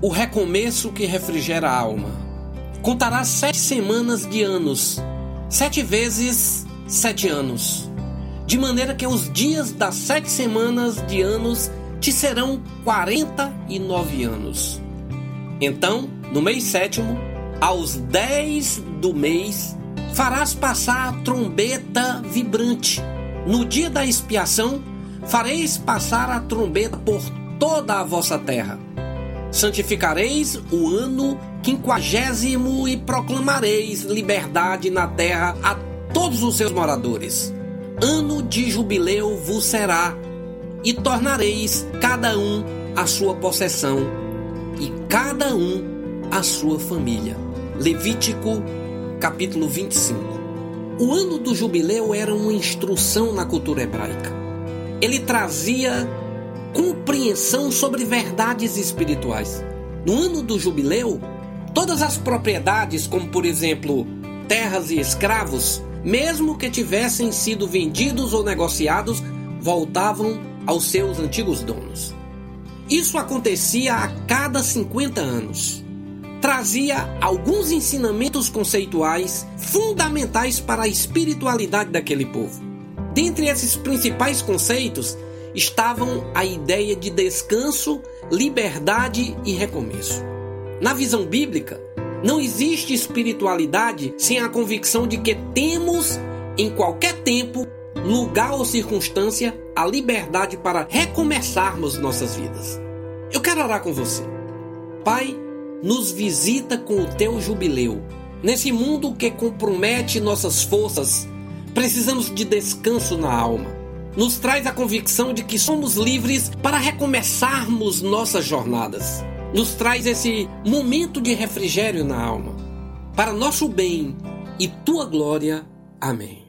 o recomeço que refrigera a alma. Contará sete semanas de anos, sete vezes sete anos, de maneira que os dias das sete semanas de anos te serão quarenta e nove anos. Então, no mês sétimo, aos dez do mês, farás passar a trombeta vibrante. No dia da expiação, fareis passar a trombeta por toda a vossa terra. Santificareis o ano quinquagésimo e proclamareis liberdade na terra a todos os seus moradores. Ano de jubileu vos será, e tornareis cada um a sua possessão, e cada um a sua família. Levítico capítulo 25. O ano do jubileu era uma instrução na cultura hebraica. Ele trazia compreensão sobre verdades espirituais. No ano do jubileu, todas as propriedades, como por exemplo terras e escravos, mesmo que tivessem sido vendidos ou negociados, voltavam aos seus antigos donos. Isso acontecia a cada 50 anos. Trazia alguns ensinamentos conceituais fundamentais para a espiritualidade daquele povo. Dentre esses principais conceitos estavam a ideia de descanso, liberdade e recomeço. Na visão bíblica, não existe espiritualidade sem a convicção de que temos, em qualquer tempo, lugar ou circunstância, a liberdade para recomeçarmos nossas vidas. Eu quero orar com você. Pai, nos visita com o teu jubileu. Nesse mundo que compromete nossas forças, precisamos de descanso na alma nos traz a convicção de que somos livres para recomeçarmos nossas jornadas. Nos traz esse momento de refrigério na alma. Para nosso bem e tua glória. Amém.